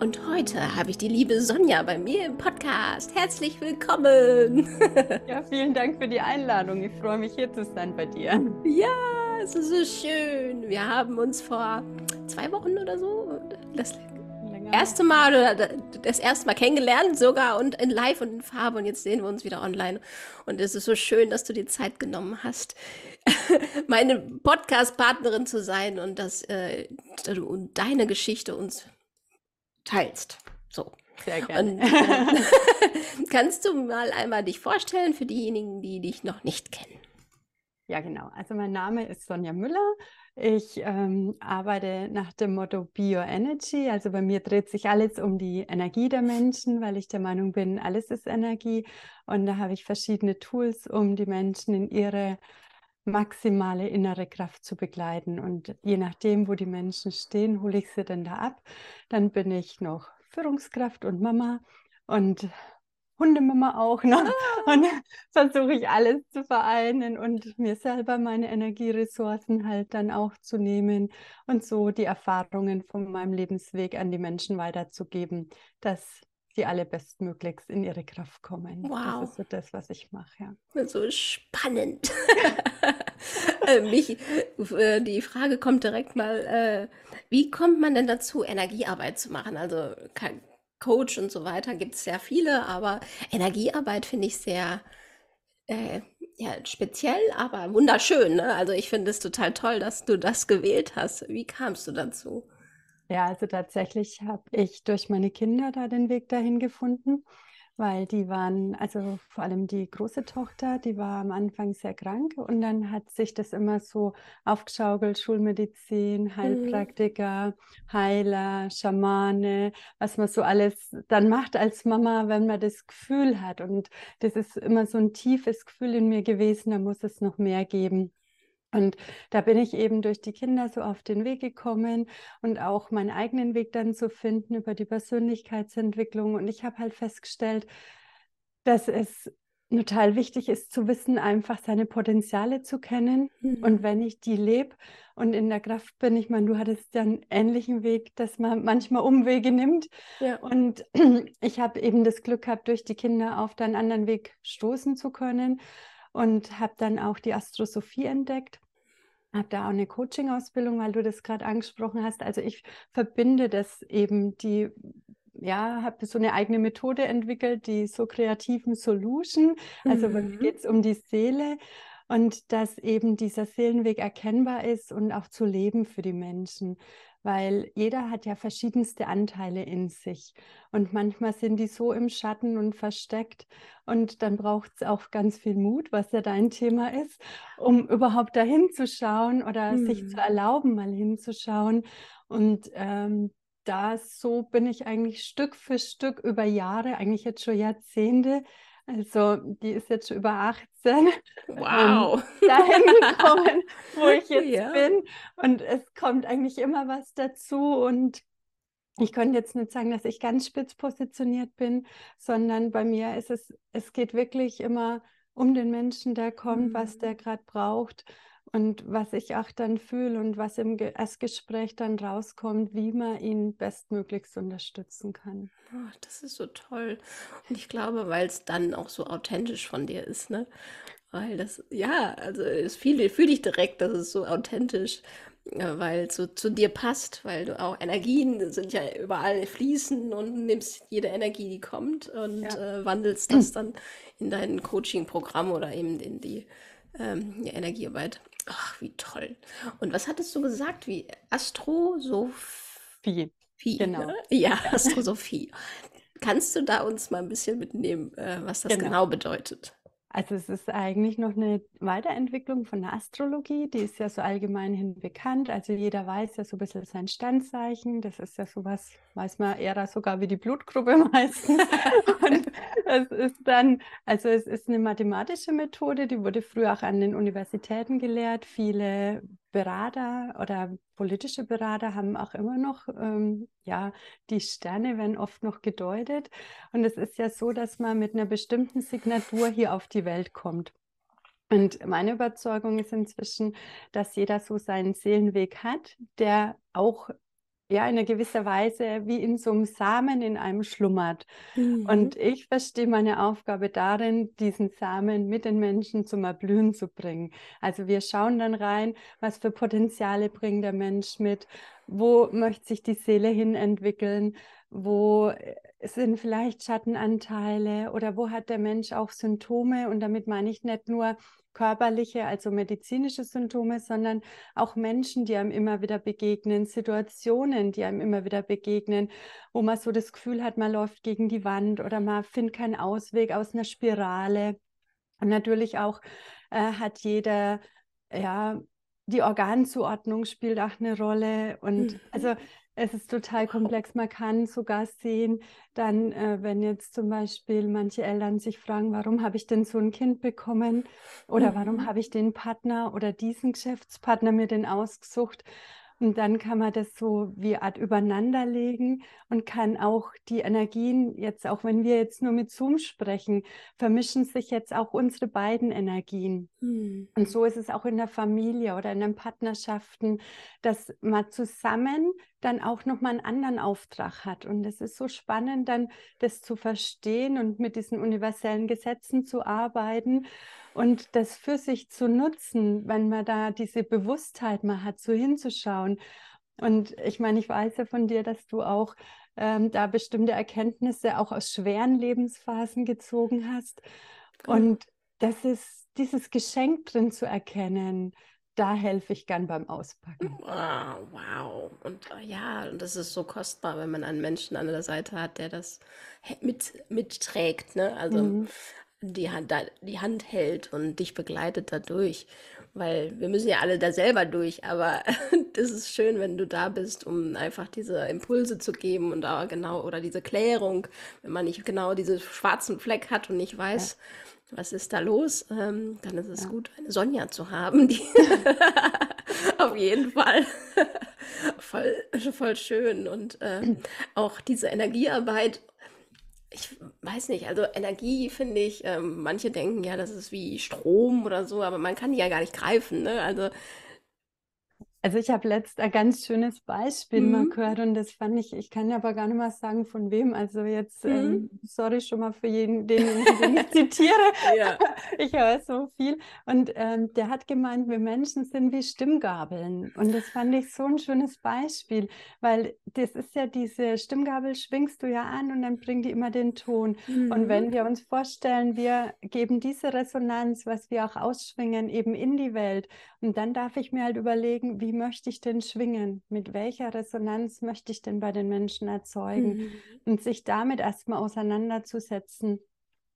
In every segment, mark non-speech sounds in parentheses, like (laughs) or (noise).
Und heute habe ich die liebe Sonja bei mir im Podcast. Herzlich willkommen. (laughs) Ja, vielen Dank für die Einladung. Ich freue mich hier zu sein bei dir. Ja, es ist so schön. Wir haben uns vor zwei Wochen oder so das erste Mal oder das erste Mal kennengelernt sogar und in Live und in Farbe und jetzt sehen wir uns wieder online. Und es ist so schön, dass du die Zeit genommen hast, (laughs) meine Podcast-Partnerin zu sein und dass äh, du deine Geschichte uns teilst. So. Sehr gerne. Und, äh, (laughs) kannst du mal einmal dich vorstellen für diejenigen, die dich noch nicht kennen? Ja, genau. Also mein Name ist Sonja Müller. Ich ähm, arbeite nach dem Motto Bioenergy. Also bei mir dreht sich alles um die Energie der Menschen, weil ich der Meinung bin, alles ist Energie. Und da habe ich verschiedene Tools, um die Menschen in ihre maximale innere Kraft zu begleiten. Und je nachdem, wo die Menschen stehen, hole ich sie dann da ab. Dann bin ich noch Führungskraft und Mama und Hundemama auch noch. Ah. (laughs) Und versuche ich alles zu vereinen und mir selber meine Energieressourcen halt dann auch zu nehmen und so die Erfahrungen von meinem Lebensweg an die Menschen weiterzugeben, dass die alle bestmöglichst in ihre Kraft kommen. Wow. Das ist so das, was ich mache. Ja. So spannend. (laughs) Äh, mich, äh, die Frage kommt direkt mal, äh, wie kommt man denn dazu, Energiearbeit zu machen? Also Coach und so weiter gibt es sehr viele, aber Energiearbeit finde ich sehr äh, ja, speziell, aber wunderschön. Ne? Also ich finde es total toll, dass du das gewählt hast. Wie kamst du dazu? Ja, also tatsächlich habe ich durch meine Kinder da den Weg dahin gefunden, weil die waren, also vor allem die große Tochter, die war am Anfang sehr krank und dann hat sich das immer so aufgeschaukelt, Schulmedizin, mhm. Heilpraktiker, mhm. Heiler, Schamane, was man so alles dann macht als Mama, wenn man das Gefühl hat. Und das ist immer so ein tiefes Gefühl in mir gewesen, da muss es noch mehr geben. Und da bin ich eben durch die Kinder so auf den Weg gekommen und auch meinen eigenen Weg dann zu finden über die Persönlichkeitsentwicklung. Und ich habe halt festgestellt, dass es total wichtig ist zu wissen, einfach seine Potenziale zu kennen. Mhm. Und wenn ich die lebe und in der Kraft bin, ich meine, du hattest ja einen ähnlichen Weg, dass man manchmal Umwege nimmt. Ja. Und (clears throat) ich habe eben das Glück gehabt, durch die Kinder auf einen anderen Weg stoßen zu können und habe dann auch die Astrosophie entdeckt. Habe da auch eine Coaching-Ausbildung, weil du das gerade angesprochen hast. Also ich verbinde das eben, die, ja, habe so eine eigene Methode entwickelt, die so kreativen Solution. Also mhm. geht es um die Seele und dass eben dieser Seelenweg erkennbar ist und auch zu leben für die Menschen weil jeder hat ja verschiedenste Anteile in sich und manchmal sind die so im Schatten und versteckt und dann braucht es auch ganz viel Mut, was ja dein Thema ist, um überhaupt dahin zu schauen oder hm. sich zu hm. erlauben, mal hinzuschauen und ähm, da so bin ich eigentlich Stück für Stück über Jahre, eigentlich jetzt schon Jahrzehnte, also die ist jetzt schon über 18. (laughs) Wow. Ähm, dahin gekommen, (laughs) wo ich jetzt ja. bin. Und es kommt eigentlich immer was dazu. Und ich könnte jetzt nicht sagen, dass ich ganz spitz positioniert bin, sondern bei mir ist es, es geht wirklich immer um den Menschen, der kommt, mhm. was der gerade braucht und was ich auch dann fühle und was im Erstgespräch dann rauskommt, wie man ihn bestmöglichst unterstützen kann. Oh, das ist so toll. Und ich glaube, weil es dann auch so authentisch von dir ist, ne? Weil das, ja, also es fühle fühl ich direkt, dass es so authentisch, äh, weil es so zu dir passt, weil du auch Energien sind ja überall fließen und nimmst jede Energie, die kommt und ja. äh, wandelst das dann in dein Coaching-Programm oder eben in die ähm, Energiearbeit. Ach, wie toll. Und was hattest du gesagt? Wie Astrosophie? Genau. (laughs) Ja, Astrosophie. Kannst du da uns mal ein bisschen mitnehmen, äh, was das genau, genau bedeutet? Also es ist eigentlich noch eine Weiterentwicklung von der Astrologie, die ist ja so allgemein hin bekannt. Also jeder weiß ja so ein bisschen sein Standzeichen. Das ist ja sowas, weiß man eher sogar wie die Blutgruppe (laughs) meistens. Und es ist dann, also es ist eine mathematische Methode, die wurde früher auch an den Universitäten gelehrt. Viele Berater oder politische Berater haben auch immer noch, ähm, ja, die Sterne werden oft noch gedeutet. Und es ist ja so, dass man mit einer bestimmten Signatur hier auf die Welt kommt. Und meine Überzeugung ist inzwischen, dass jeder so seinen Seelenweg hat, der auch ja in einer gewisser Weise wie in so einem Samen in einem schlummert. Mhm. Und ich verstehe meine Aufgabe darin, diesen Samen mit den Menschen zum Erblühen zu bringen. Also wir schauen dann rein, was für Potenziale bringt der Mensch mit, wo möchte sich die Seele hin entwickeln, wo äh, sind vielleicht Schattenanteile oder wo hat der Mensch auch Symptome? Und damit meine ich nicht nur körperliche, also medizinische Symptome, sondern auch Menschen, die einem immer wieder begegnen, Situationen, die einem immer wieder begegnen, wo man so das Gefühl hat, man läuft gegen die Wand oder man findet keinen Ausweg aus einer Spirale. Und natürlich auch äh, hat jeder, ja, die Organzuordnung spielt auch eine Rolle. Und mhm. also es ist total komplex. Man kann sogar sehen, dann, äh, wenn jetzt zum Beispiel manche Eltern sich fragen, warum habe ich denn so ein Kind bekommen oder mhm. warum habe ich den Partner oder diesen Geschäftspartner mir denn ausgesucht, und dann kann man das so wie Art übereinander legen und kann auch die Energien, jetzt auch wenn wir jetzt nur mit Zoom sprechen, vermischen sich jetzt auch unsere beiden Energien. Hm. Und so ist es auch in der Familie oder in den Partnerschaften, dass man zusammen dann auch nochmal einen anderen Auftrag hat. Und es ist so spannend, dann das zu verstehen und mit diesen universellen Gesetzen zu arbeiten und das für sich zu nutzen, wenn man da diese Bewusstheit mal hat, so hinzuschauen. Und ich meine, ich weiß ja von dir, dass du auch ähm, da bestimmte Erkenntnisse auch aus schweren Lebensphasen gezogen hast. Und das ist dieses Geschenk drin zu erkennen, da helfe ich gern beim Auspacken. Wow, wow. Und äh, ja, und das ist so kostbar, wenn man einen Menschen an der Seite hat, der das mit, mitträgt. Ne? Also mhm die Hand, die Hand hält und dich begleitet dadurch. Weil wir müssen ja alle da selber durch, aber (laughs) das ist schön, wenn du da bist, um einfach diese Impulse zu geben und da genau, oder diese Klärung, wenn man nicht genau diesen schwarzen Fleck hat und nicht weiß, ja. Was ist da los, ähm, dann ist es ja. gut, eine Sonja zu haben, die (laughs) auf jeden Fall voll, voll schön und äh, auch diese Energiearbeit ich weiß nicht, also Energie finde ich, ähm, manche denken ja, das ist wie Strom oder so, aber man kann die ja gar nicht greifen, ne? Also also ich habe letzt ein ganz schönes Beispiel mhm. mal gehört und das fand ich, ich kann aber gar nicht mal sagen, von wem. Also jetzt, mhm. ähm, sorry schon mal für jeden, den, den ich zitiere. (laughs) Ja. (laughs) Ich höre so viel. Und ähm, der hat gemeint, wir Menschen sind wie Stimmgabeln. Und das fand ich so ein schönes Beispiel, weil das ist ja diese Stimmgabel, schwingst du ja an und dann bringt die immer den Ton. Mhm. Und wenn wir uns vorstellen, wir geben diese Resonanz, was wir auch ausschwingen, eben in die Welt. Und dann darf ich mir halt überlegen, wie wie möchte ich denn schwingen? Mit welcher Resonanz möchte ich denn bei den Menschen erzeugen? Mhm. Und sich damit erstmal auseinanderzusetzen.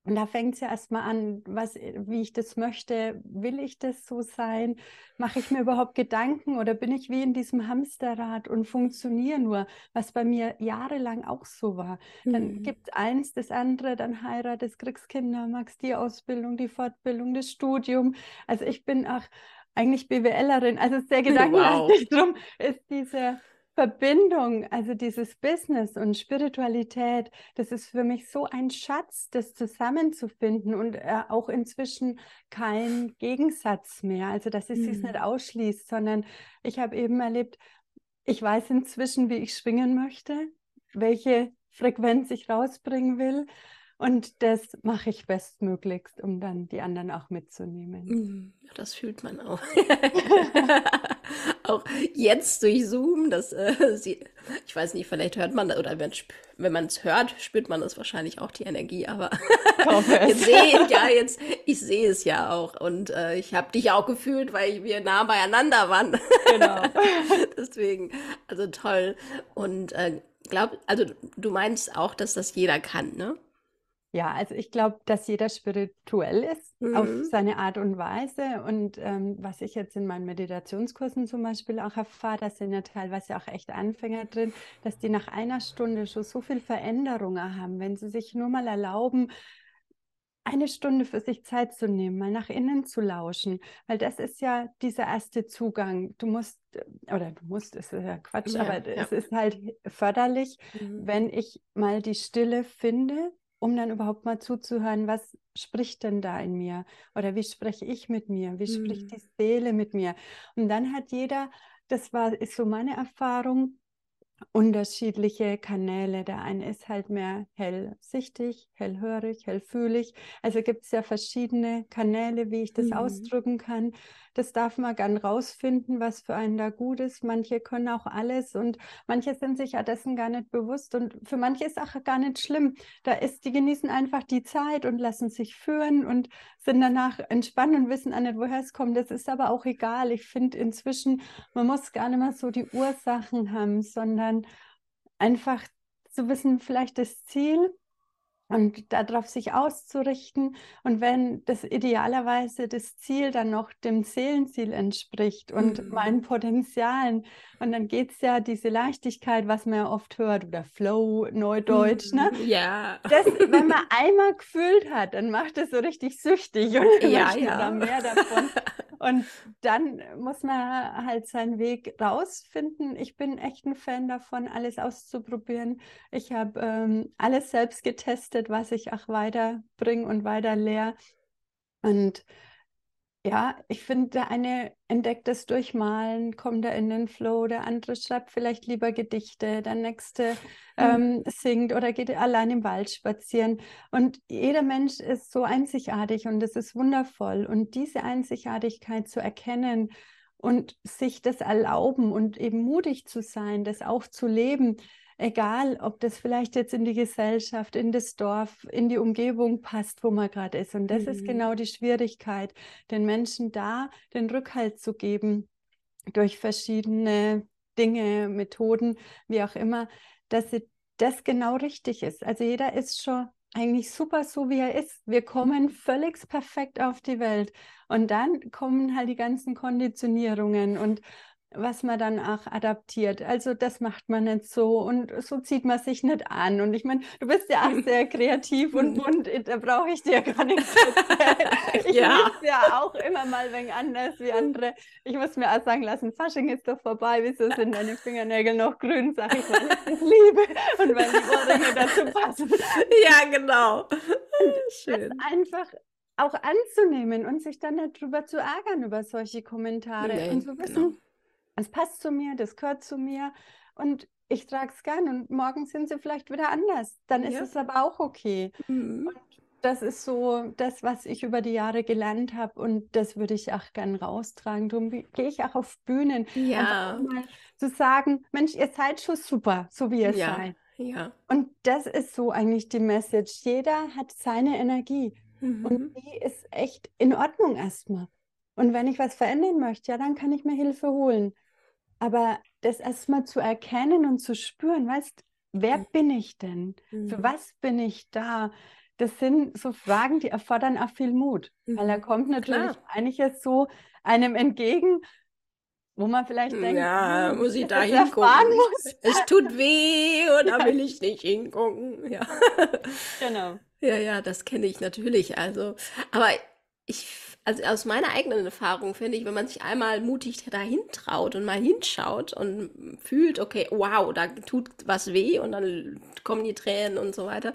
Und da fängt es ja erstmal an, was, wie ich das möchte. Will ich das so sein? Mache ich mir überhaupt Gedanken oder bin ich wie in diesem Hamsterrad und funktioniere nur, was bei mir jahrelang auch so war? Dann mhm. gibt eins, das andere, dann heiratest, kriegst Kinder, magst die Ausbildung, die Fortbildung, das Studium. Also ich bin auch eigentlich BWLerin, also sehr (laughs) gedankenlastig. Wow. Drum ist diese Verbindung, also dieses Business und Spiritualität, das ist für mich so ein Schatz, das zusammenzufinden und äh, auch inzwischen kein Gegensatz mehr. Also, dass es mhm. sich nicht ausschließt, sondern ich habe eben erlebt, ich weiß inzwischen, wie ich schwingen möchte, welche Frequenz ich rausbringen will. Und das mache ich bestmöglichst, um dann die anderen auch mitzunehmen. Mhm. Ja, das fühlt man auch. (laughs) auch jetzt durch Zoom, das, äh, sie, ich weiß nicht, vielleicht hört man das, oder wenn man es hört, spürt man das wahrscheinlich auch die Energie, aber (laughs) jetzt sehe ja jetzt, ich sehe es ja auch und äh, ich habe dich auch gefühlt, weil wir nah beieinander waren. Genau. (laughs) Deswegen, also toll. Und äh, glaub, also du meinst auch, dass das jeder kann, ne? Ja, also ich glaube, dass jeder spirituell ist mhm. auf seine Art und Weise. Und ähm, was ich jetzt in meinen Meditationskursen zum Beispiel auch erfahre, da sind ja teilweise auch echt Anfänger drin, dass die nach einer Stunde schon so viel Veränderungen haben, wenn sie sich nur mal erlauben, eine Stunde für sich Zeit zu nehmen, mal nach innen zu lauschen, weil das ist ja dieser erste Zugang. Du musst, oder du musst, ist ja Quatsch, ja, aber ja. es ist halt förderlich, mhm. wenn ich mal die Stille finde, um dann überhaupt mal zuzuhören, was spricht denn da in mir? Oder wie spreche ich mit mir? Wie mhm. spricht die Seele mit mir? Und dann hat jeder, das war, ist so meine Erfahrung, unterschiedliche Kanäle. Der eine ist halt mehr hellsichtig, hellhörig, hellfühlig. Also gibt es ja verschiedene Kanäle, wie ich das mhm. ausdrücken kann. Das darf man gern rausfinden, was für einen da gut ist. Manche können auch alles und manche sind sich ja dessen gar nicht bewusst. Und für manche ist auch gar nicht schlimm. Da ist, die genießen einfach die Zeit und lassen sich führen und sind danach entspannt und wissen auch nicht, woher es kommt. Das ist aber auch egal. Ich finde inzwischen, man muss gar nicht mehr so die Ursachen haben, sondern einfach zu wissen, vielleicht das Ziel und darauf sich auszurichten. Und wenn das idealerweise das Ziel dann noch dem Seelenziel entspricht und mhm. meinen Potenzialen, und dann geht es ja diese Leichtigkeit, was man ja oft hört, oder Flow, Neudeutsch, ne? Mhm. Ja. Das, wenn man einmal gefühlt hat, dann macht es so richtig süchtig und (laughs) ja, ja. mehr davon. Und dann muss man halt seinen Weg rausfinden. Ich bin echt ein Fan davon, alles auszuprobieren. Ich habe ähm, alles selbst getestet, was ich auch weiterbringe und weiter lehre. Und ja, ich finde, der eine entdeckt das Durchmalen, kommt er in den Flow, der andere schreibt vielleicht lieber Gedichte, der nächste ähm, singt oder geht allein im Wald spazieren. Und jeder Mensch ist so einzigartig und das ist wundervoll. Und diese Einzigartigkeit zu erkennen und sich das erlauben und eben mutig zu sein, das auch zu leben, egal ob das vielleicht jetzt in die Gesellschaft, in das Dorf, in die Umgebung passt, wo man gerade ist. Und das mhm. ist genau die Schwierigkeit, den Menschen da den Rückhalt zu geben durch verschiedene Dinge, Methoden, wie auch immer, dass das genau richtig ist. Also jeder ist schon eigentlich super so, wie er ist. Wir kommen völlig perfekt auf die Welt. Und dann kommen halt die ganzen Konditionierungen und was man dann auch adaptiert. Also das macht man nicht so und so zieht man sich nicht an. Und ich meine, du bist ja auch (laughs) sehr kreativ und bunt, da brauche ich dir gar nichts erzählen. (laughs) Ich ja. ja auch immer mal wenig anders wie andere. Ich muss mir auch sagen lassen, Fasching ist doch vorbei, wieso sind deine Fingernägel noch grün, sag ich mal, ich liebe. Und wenn die Ohrringe dazu passen. (laughs) Ja, genau. Schön. Das einfach auch anzunehmen und sich dann nicht drüber zu ärgern über solche Kommentare nee, und zu wissen, genau es passt zu mir, das gehört zu mir und ich trage es gern und morgen sind sie vielleicht wieder anders. Dann ist ja. es aber auch okay. Mhm. Und das ist so das, was ich über die Jahre gelernt habe und das würde ich auch gern raustragen. Darum gehe ich auch auf Bühnen. Ja. Mal zu sagen, Mensch, ihr seid schon super, so wie ihr ja. seid. Ja. Und das ist so eigentlich die Message. Jeder hat seine Energie mhm. und die ist echt in Ordnung erstmal. Und wenn ich was verändern möchte, ja, dann kann ich mir Hilfe holen. Aber das erstmal zu erkennen und zu spüren, weißt, wer mhm. bin ich denn? Mhm. Für was bin ich da? Das sind so Fragen, die erfordern auch viel Mut, mhm. weil da mhm. kommt natürlich Klar. einiges so einem entgegen, wo man vielleicht denkt, ja, hm, muss ich da hingucken? Muss. Es tut weh und (laughs) da will ich nicht hingucken. Ja. Genau. (laughs) Ja, ja, das kenne ich natürlich. Also, aber ich also aus meiner eigenen Erfahrung finde ich, wenn man sich einmal mutig dahin traut und mal hinschaut und fühlt, okay, wow, da tut was weh und dann kommen die Tränen und so weiter,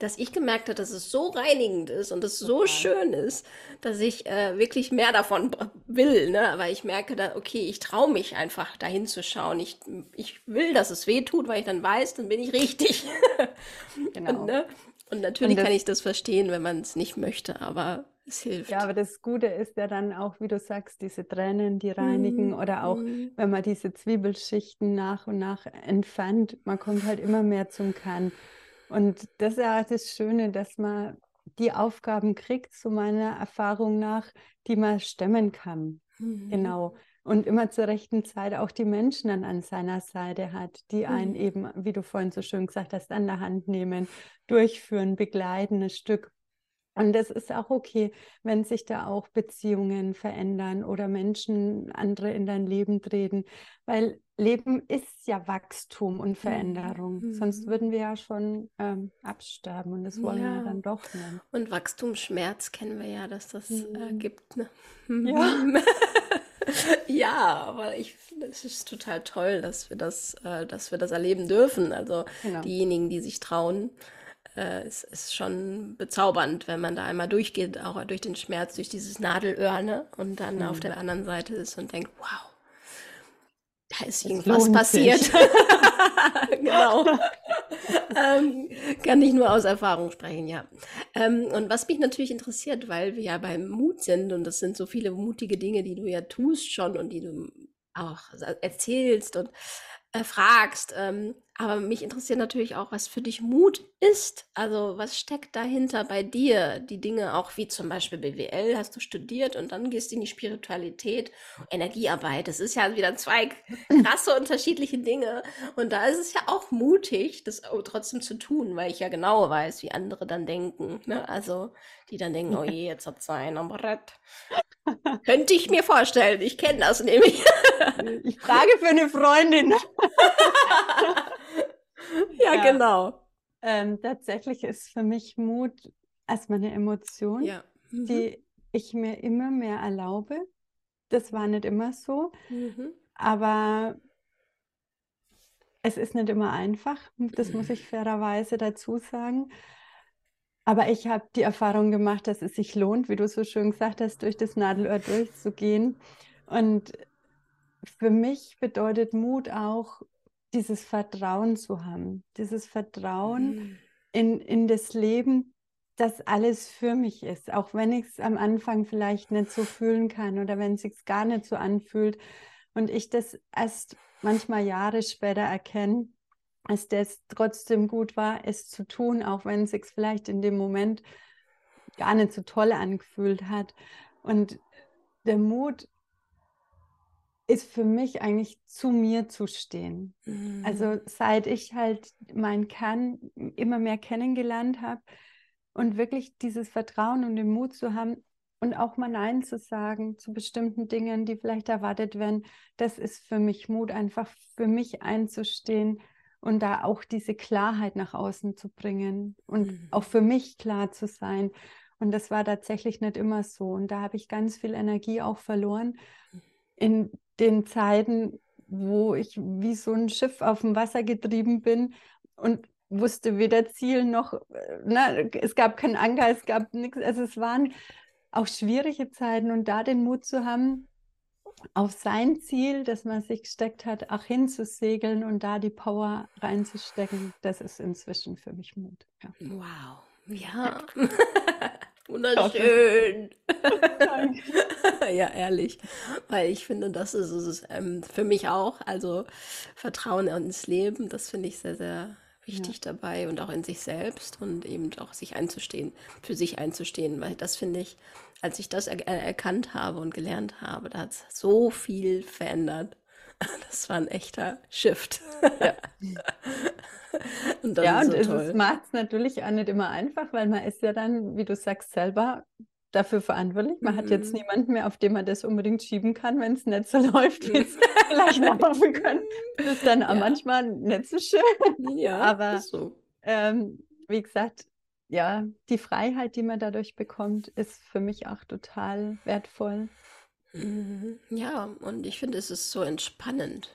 dass ich gemerkt habe, dass es so reinigend ist und es so okay. schön ist, dass ich äh, wirklich mehr davon will, ne? weil ich merke, da, okay, ich traue mich einfach dahin zu schauen. Ich, ich will, dass es weh tut, weil ich dann weiß, dann bin ich richtig. (laughs) genau. und, ne? und natürlich und kann ich das verstehen, wenn man es nicht möchte, aber es hilft. Ja, aber das Gute ist ja dann auch, wie du sagst, diese Tränen, die reinigen mm, oder auch, mm. wenn man diese Zwiebelschichten nach und nach entfernt, man kommt halt immer mehr zum Kern. Und das ist ja das Schöne, dass man die Aufgaben kriegt, zu meiner Erfahrung nach, die man stemmen kann. Mm. Genau. und immer zur rechten Zeit auch die Menschen dann an seiner Seite hat, die einen Mhm. eben, wie du vorhin so schön gesagt hast, an der Hand nehmen, durchführen, begleiten, ein Stück. Und das ist auch okay, wenn sich da auch Beziehungen verändern oder Menschen andere in dein Leben treten, weil Leben ist ja Wachstum und Veränderung. Sonst Mhm. würden wir ja schon ähm, absterben und das wollen wir ja Ja. dann doch nicht. Und Wachstumsschmerz kennen wir ja, dass das äh, Mhm. gibt. Ne? Ja. (laughs) Ja, aber ich finde, es ist total toll, dass wir das, äh, dass wir das erleben dürfen. Also Genau. diejenigen, die sich trauen, äh, es ist schon bezaubernd, wenn man da einmal durchgeht, auch durch den Schmerz, durch dieses Nadelöhr, ne? Und dann auf Mhm. der anderen Seite ist und denkt, wow, da ist irgendwas passiert. (laughs) Genau. ähm, kann ich nur aus Erfahrung sprechen, ja. Ähm, und was mich natürlich interessiert, weil wir ja beim Mut sind und das sind so viele mutige Dinge, die du ja tust schon und die du auch erzählst und äh, fragst. Ähm, aber mich interessiert natürlich auch, was für dich Mut ist. Also was steckt dahinter bei dir? Die Dinge auch wie zum Beispiel BWL hast du studiert und dann gehst du in die Spiritualität, Energiearbeit. Das ist ja wieder zwei (laughs) krasse unterschiedliche Dinge. Und da ist es ja auch mutig, das trotzdem zu tun, weil ich ja genau weiß, wie andere dann denken. Ne? Also die dann denken, oh je, jetzt hat sie einen am Brett. Könnte ich mir vorstellen. Ich kenne das nämlich. Ich frage für eine Freundin. (laughs) (laughs) ja, Ja. genau. Ähm, tatsächlich ist für mich Mut erstmal eine Emotion, Ja. Mhm. die ich mir immer mehr erlaube. Das war nicht immer so, Mhm. aber es ist nicht immer einfach. Das muss ich fairerweise dazu sagen. Aber ich habe die Erfahrung gemacht, dass es sich lohnt, wie du so schön gesagt hast, durch das Nadelöhr durchzugehen. Und für mich bedeutet Mut auch, dieses Vertrauen zu haben, dieses Vertrauen Mhm. in, in das Leben, dass alles für mich ist, auch wenn ich es am Anfang vielleicht nicht so fühlen kann oder wenn es sich gar nicht so anfühlt und ich das erst manchmal Jahre später erkenne, dass das trotzdem gut war, es zu tun, auch wenn es sich vielleicht in dem Moment gar nicht so toll angefühlt hat. Und der Mut ist für mich eigentlich zu mir zu stehen. Mhm. Also seit ich halt meinen Kern immer mehr kennengelernt habe und wirklich dieses Vertrauen und den Mut zu haben und auch mal Nein zu sagen zu bestimmten Dingen, die vielleicht erwartet werden, das ist für mich Mut, einfach für mich einzustehen und da auch diese Klarheit nach außen zu bringen und Mhm. auch für mich klar zu sein. Und das war tatsächlich nicht immer so. Und da habe ich ganz viel Energie auch verloren in den Zeiten, wo ich wie so ein Schiff auf dem Wasser getrieben bin und wusste weder Ziel noch, äh, ne, es gab keinen Anker, es gab nichts. Also es waren auch schwierige Zeiten und da den Mut zu haben, auf sein Ziel, das man sich gesteckt hat, auch hinzusegeln und da die Power reinzustecken, das ist inzwischen für mich Mut. Ja. Wow. Ja. (laughs) Wunderschön. (laughs) Ja, ehrlich. Weil ich finde, das ist es ähm, für mich auch. Also Vertrauen ins Leben, das finde ich sehr, sehr wichtig dabei und auch in sich selbst und eben auch sich einzustehen, für sich einzustehen, weil das finde ich, als ich das er äh, erkannt habe und gelernt habe, da hat es so viel verändert. (laughs) Das war ein echter Shift. Ja. (laughs) Und das Ja, ist und so es macht es natürlich auch nicht immer einfach, weil man ist ja dann, wie du sagst, selber dafür verantwortlich. Man hat jetzt Mhm. niemanden mehr, auf den man das unbedingt schieben kann, wenn es nicht so (laughs) läuft, wie es vielleicht laufen könnte. Das ist dann auch Ja. manchmal nicht so schön. Ja, Aber- so. Ähm, wie gesagt, ja, die Freiheit, die man dadurch bekommt, ist für mich auch total wertvoll. Mhm. Ja, und ich finde, es ist so entspannend.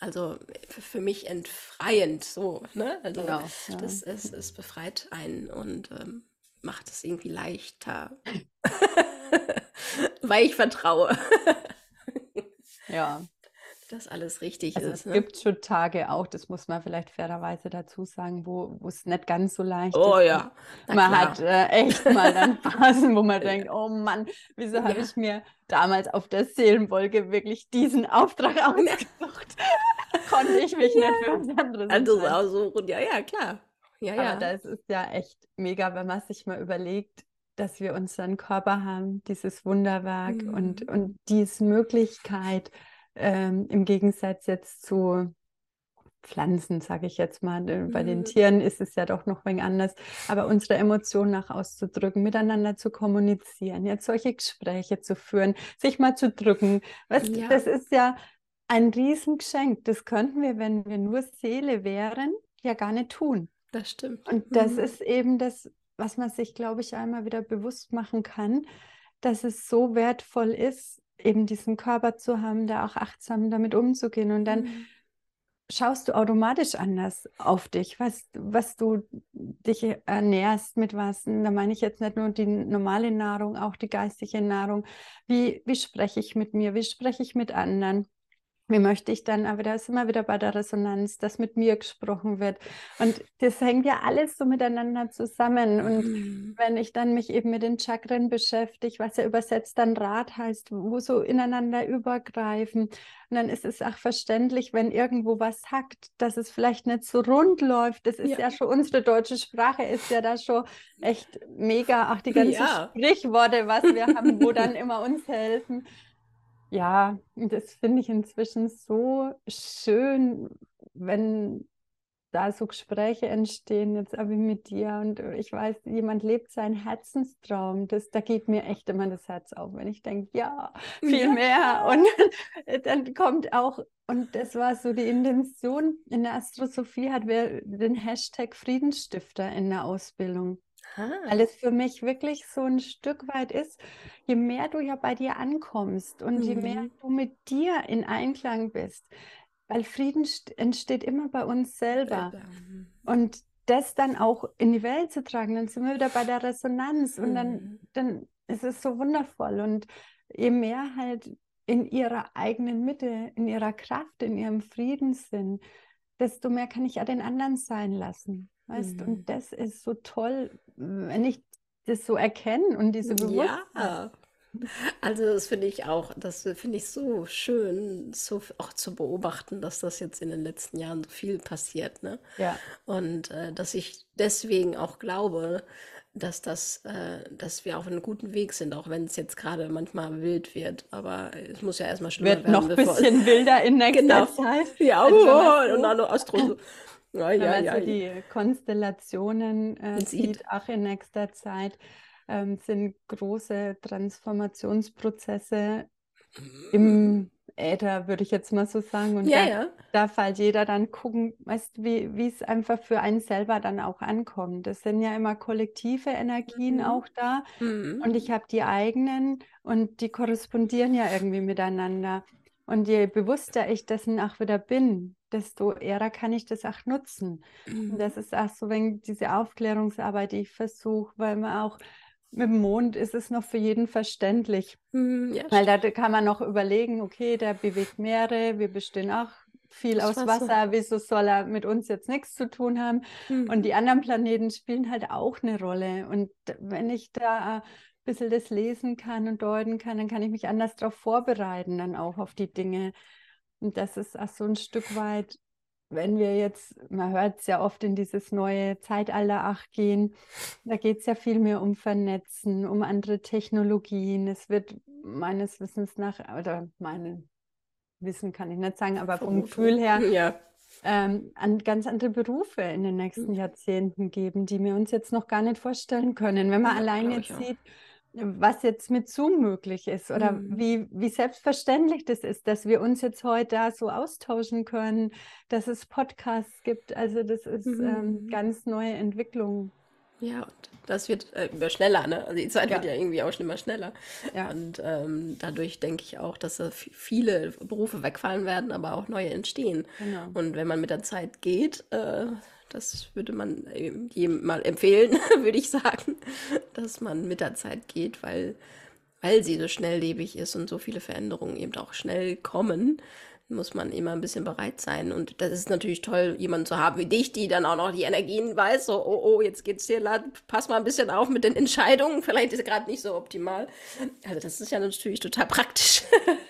Also für mich entfreiend, so, ne? Also Genau, ja. das es, es befreit einen und ähm, macht es irgendwie leichter. (laughs) (laughs) Weil ich vertraue, Ja, dass alles richtig also ist. es Ne? gibt schon Tage auch, das muss man vielleicht fairerweise dazu sagen, wo es nicht ganz so leicht Oh ist. ja, na Man klar. hat äh, echt mal dann (laughs) Phasen, wo man denkt, oh Mann, wieso habe Ja. ich mir damals auf der Seelenwolke wirklich diesen Auftrag (laughs) ausgesucht? Konnte ich mich nicht für was anderes Anderes aussuchen. Ja, ja, klar. Ja, ja. Aber das ist ja echt mega, wenn man sich mal überlegt, dass wir unseren Körper haben, dieses Wunderwerk und, Mhm. und diese Möglichkeit, ähm, im Gegensatz jetzt zu Pflanzen, sage ich jetzt mal. Äh, bei den Mhm. Tieren ist es ja doch noch ein wenig anders. Aber unsere Emotionen nach auszudrücken, miteinander zu kommunizieren, jetzt solche Gespräche zu führen, sich mal zu drücken. Weißt, Ja. das ist ja ein Riesengeschenk. Das könnten wir, wenn wir nur Seele wären, ja gar nicht tun. Das stimmt. Und das Mhm. ist eben das, was man sich, glaube ich, einmal wieder bewusst machen kann, dass es so wertvoll ist, eben diesen Körper zu haben, da auch achtsam damit umzugehen. Und dann Mhm. schaust du automatisch anders auf dich, was, was du dich ernährst, mit was. Und da meine ich jetzt nicht nur die normale Nahrung, auch die geistige Nahrung. Wie, wie spreche ich mit mir? Wie spreche ich mit anderen? Wie möchte ich dann, aber da ist immer wieder bei der Resonanz, dass mit mir gesprochen wird. Und das hängt ja alles so miteinander zusammen. Und Mhm. wenn ich dann mich eben mit den Chakren beschäftige, was ja übersetzt dann Rad heißt, wo so ineinander übergreifen. Und dann ist es auch verständlich, wenn irgendwo was hackt, dass es vielleicht nicht so rund läuft. Das ist Ja. ja schon, unsere deutsche Sprache ist ja da schon echt mega. Auch die (laughs) ganzen Ja. Sprichworte, was wir haben, wo dann immer uns helfen. Ja, das finde ich inzwischen so schön, wenn da so Gespräche entstehen, jetzt auch wie mit dir. Und ich weiß, jemand lebt seinen Herzenstraum. Das, da geht mir echt immer das Herz auf, wenn ich denke, ja, viel mehr. Und (laughs) dann kommt auch, und das war so die Intention, in der Astrosophie hatten wir den Hashtag Friedensstifter in der Ausbildung. Ah. Weil es für mich wirklich so ein Stück weit ist, je mehr du ja bei dir ankommst und je mehr Mhm. du mit dir in Einklang bist, weil Frieden st- entsteht immer bei uns selber. Mhm. Und das dann auch in die Welt zu tragen, dann sind wir wieder bei der Resonanz und dann, Mhm. dann ist es so wundervoll. Und je mehr halt in ihrer eigenen Mitte, in ihrer Kraft, in ihrem Frieden sind, desto mehr kann ich auch den anderen sein lassen. Weißt? Mhm. Und das ist so toll, wenn ich das so erkenne und diese Bewusstheit. Ja, also das finde ich auch, das finde ich so schön, so auch zu beobachten, dass das jetzt in den letzten Jahren so viel passiert, ne? Ja, Und äh, dass ich deswegen auch glaube, dass das, äh, dass wir auf einem guten Weg sind, auch wenn es jetzt gerade manchmal wild wird. Aber es muss ja erstmal schlimmer wird werden, noch ein bisschen wilder in (laughs) nächster Genau. Zeit. Ja, Also oh, und dann noch Astro. (laughs) Ja, Wenn ja, man ja. so die Konstellationen äh, Sieht. sieht, auch in nächster Zeit, ähm, sind große Transformationsprozesse im Äther, würde ich jetzt mal so sagen. Und Ja, da ja. darf halt jeder dann gucken, weißt, wie, wie es einfach für einen selber dann auch ankommt. Es sind ja immer kollektive Energien Mhm. auch da. Mhm. Und ich habe die eigenen und die korrespondieren ja irgendwie miteinander. Und je bewusster ich dessen auch wieder bin, desto eher kann ich das auch nutzen. Und Mhm. das ist auch so wenn diese Aufklärungsarbeit, die ich versuche, weil man auch mit dem Mond ist es noch für jeden verständlich. Mhm, ja, Weil da kann man noch überlegen, okay, der bewegt Meere, wir bestehen auch viel aus Wasser. Wasser, wieso soll er mit uns jetzt nichts zu tun haben? Mhm. Und die anderen Planeten spielen halt auch eine Rolle. Und wenn ich da ein bisschen das lesen kann und deuten kann, dann kann ich mich anders darauf vorbereiten, dann auch auf die Dinge. Und das ist auch so ein Stück weit, wenn wir jetzt, man hört es ja oft in dieses neue Zeitalter 8 gehen, da geht es ja viel mehr um Vernetzen, um andere Technologien. Es wird meines Wissens nach, oder meinen Wissen kann ich nicht sagen, aber vom. Gefühl her, Ja. ähm, an ganz andere Berufe in den nächsten Mhm. Jahrzehnten geben, die wir uns jetzt noch gar nicht vorstellen können. Wenn man Ja, allein jetzt auch. sieht, was jetzt mit Zoom möglich ist oder Mhm. wie, wie selbstverständlich das ist, dass wir uns jetzt heute da so austauschen können, dass es Podcasts gibt. Also das ist ähm, Mhm. ganz neue Entwicklung. Ja, und das wird äh, schneller, ne? Also die Zeit wird Ja. ja irgendwie auch immer schneller. Ja. Und ähm, dadurch denke ich auch, dass da viele Berufe wegfallen werden, aber auch neue entstehen. Genau. Und wenn man mit der Zeit geht, äh, das würde man eben jedem mal empfehlen, (laughs) würde ich sagen, dass man mit der Zeit geht, weil, weil sie so schnelllebig ist und so viele Veränderungen eben auch schnell kommen, muss man immer ein bisschen bereit sein. Und das ist natürlich toll, jemanden zu haben wie dich, die dann auch noch die Energien weiß, so, oh, oh, jetzt geht's dir, la- pass mal ein bisschen auf mit den Entscheidungen, (laughs) vielleicht ist es gerade nicht so optimal. Also das ist ja natürlich total praktisch.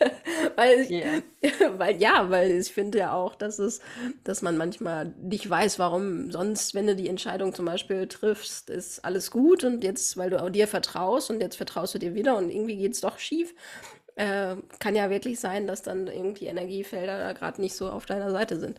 (laughs) weil, ich, Ja. (laughs) weil ja, weil ich finde ja auch, dass es, dass man manchmal nicht weiß, warum sonst, wenn du die Entscheidung zum Beispiel triffst, ist alles gut und jetzt, weil du auch dir vertraust und jetzt vertraust du dir wieder und irgendwie geht's doch schief. Äh, kann ja wirklich sein, dass dann irgendwie Energiefelder da gerade nicht so auf deiner Seite sind.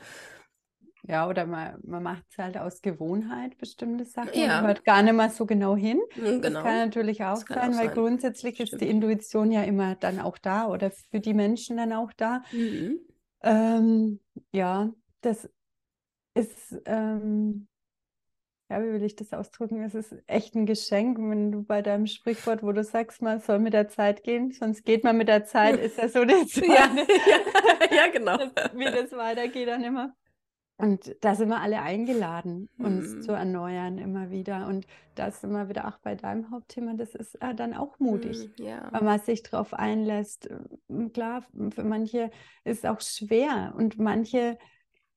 Ja, oder man, man macht es halt aus Gewohnheit, bestimmte Sachen. Man Ja, hört gar nicht mal so genau hin. mm, Das kann genau. natürlich auch kann auch sein, weil sein. grundsätzlich ist die Stimmt. Intuition ja immer dann auch da oder für die Menschen dann auch da. Mhm. Ähm, ja, das ist, ähm, ja, wie will ich das ausdrücken? Es ist echt ein Geschenk, wenn du bei deinem Sprichwort, wo du sagst, man soll mit der Zeit gehen, sonst geht man mit der Zeit, ist ja so das (laughs) Ja, ja, (laughs) ja, genau. (laughs) das, wie das weitergeht dann immer. Und da sind wir alle eingeladen, uns Mhm. zu erneuern immer wieder. Und da sind wir wieder auch bei deinem Hauptthema, das ist äh, dann auch mutig, Mhm, Ja. weil man sich darauf einlässt. Ähm, Klar, für manche ist es auch schwer und manche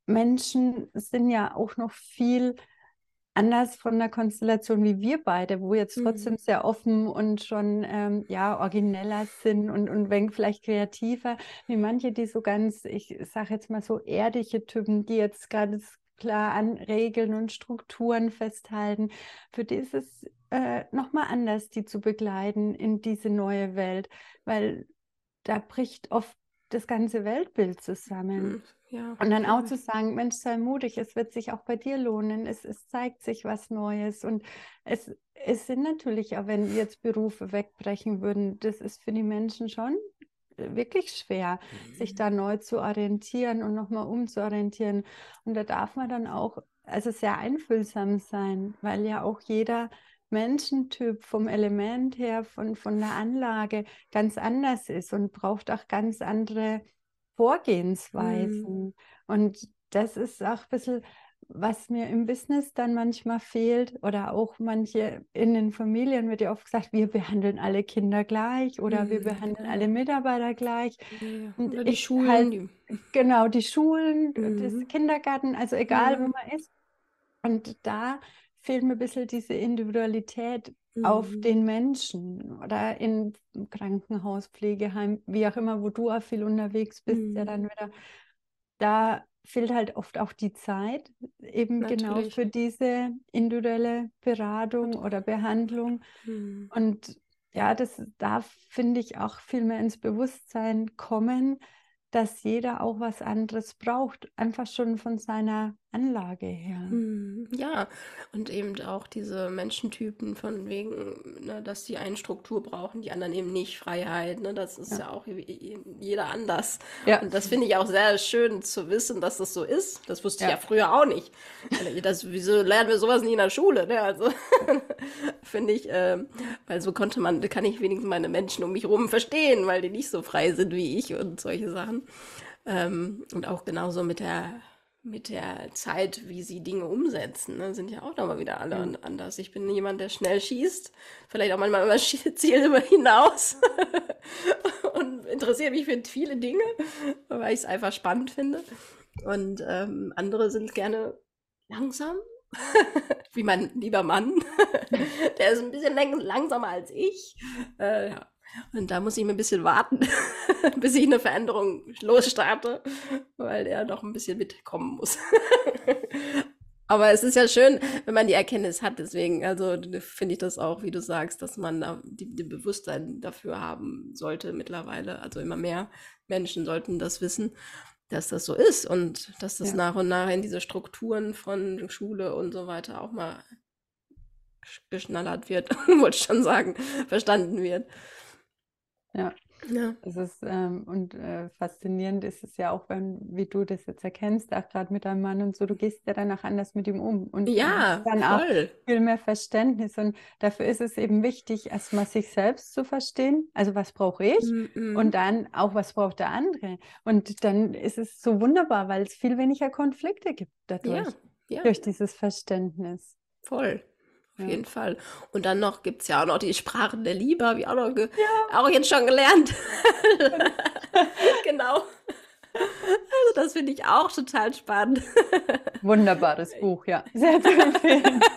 Menschen sind ja auch noch viel anders von der Konstellation wie wir beide, wo jetzt Mhm. trotzdem sehr offen und schon ähm, ja origineller sind und, und wenn vielleicht kreativer, wie manche, die so ganz, ich sage jetzt mal so erdische Typen, die jetzt gerade klar an Regeln und Strukturen festhalten. Für die ist es äh, nochmal anders, die zu begleiten in diese neue Welt, weil da bricht oft das ganze Weltbild zusammen. Mhm. Ja. Und dann auch zu sagen, Mensch, sei mutig, es wird sich auch bei dir lohnen, es, es zeigt sich was Neues. Und es, es sind natürlich, auch wenn jetzt Berufe wegbrechen würden, das ist für die Menschen schon äh, wirklich schwer, sich Mhm. da neu zu orientieren und nochmal umzuorientieren. Und da darf man dann auch also sehr einfühlsam sein, weil ja auch jeder Menschentyp vom Element her, von, von der Anlage ganz anders ist und braucht auch ganz andere Mhm. Vorgehensweisen. Und das ist auch ein bisschen, was mir im Business dann manchmal fehlt oder auch manche in den Familien wird ja oft gesagt, wir behandeln alle Kinder gleich oder wir Mhm, behandeln alle genau. Mitarbeiter gleich. Ja. Und Oder die Schulen, halt, genau, die Schulen, das Mhm. Kindergarten, also egal wo Mhm. man ist. Und da fehlt mir ein bisschen diese Individualität auf Mhm. den Menschen oder in Krankenhaus, Pflegeheim, wie auch immer, wo du auch viel unterwegs bist, ja Mhm. dann wieder. Da fehlt halt oft auch die Zeit, eben genau Natürlich. für diese individuelle Beratung oder Behandlung. Mhm. Und ja, das darf, finde ich, auch viel mehr ins Bewusstsein kommen, dass jeder auch was anderes braucht, einfach schon von seiner Anlage her. Mhm. Ja, und eben auch diese Menschentypen von wegen, ne, dass die eine Struktur brauchen, die anderen eben nicht, Freiheit, ne, das ist Ja, ja auch je- jeder anders. ja, Und das finde ich auch sehr schön zu wissen, dass das so ist. Das wusste ich ja ja, früher auch nicht. Das, wieso lernen wir sowas nie in der Schule? Ne? Also (laughs) finde ich, ähm, weil so konnte man, kann ich wenigstens meine Menschen um mich herum verstehen, weil die nicht so frei sind wie ich und solche Sachen. Ähm, und auch genauso mit der, mit der Zeit, wie sie Dinge umsetzen, ne, sind ja auch nochmal wieder alle an- anders. Ich bin jemand, der schnell schießt, vielleicht auch manchmal über (laughs) Ziel über hinaus (laughs) und interessiere mich für viele Dinge, weil ich es einfach spannend finde. Und ähm, andere sind gerne langsam, (laughs) wie mein lieber Mann. Der ist ein bisschen lang langsamer als ich. Äh, ja. Und da muss ich mir ein bisschen warten, (laughs) bis ich eine Veränderung losstarte, weil der noch ein bisschen mitkommen muss. (laughs) Aber es ist ja schön, wenn man die Erkenntnis hat. Deswegen, also finde ich das auch, wie du sagst, dass man da die, die Bewusstsein dafür haben sollte mittlerweile. Also immer mehr Menschen sollten das wissen, dass das so ist und dass das ja, nach und nach in diese Strukturen von Schule und so weiter auch mal geschnallert wird, (laughs) wollte ich schon sagen, verstanden wird. Ja. Ja. Es ist, ähm, und äh, faszinierend ist es ja auch, wenn, wie du das jetzt erkennst, auch gerade mit deinem Mann und so, du gehst ja danach anders mit ihm um und Ja, dann auch voll. viel mehr Verständnis. Und dafür ist es eben wichtig, erstmal sich selbst zu verstehen. Also was brauche ich? Und Mhm. dann auch, was braucht der andere? Und dann ist es so wunderbar, weil es viel weniger Konflikte gibt dadurch, Ja, ja, durch dieses Verständnis. voll. Auf Ja. jeden Fall. Und dann noch gibt es ja auch noch die Sprachen der Liebe, habe ich auch noch Ja. auch jetzt schon gelernt. (laughs) (laughs) Genau. Also das finde ich auch total spannend. Wunderbares Buch, ja. Sehr zu empfehlen. (laughs)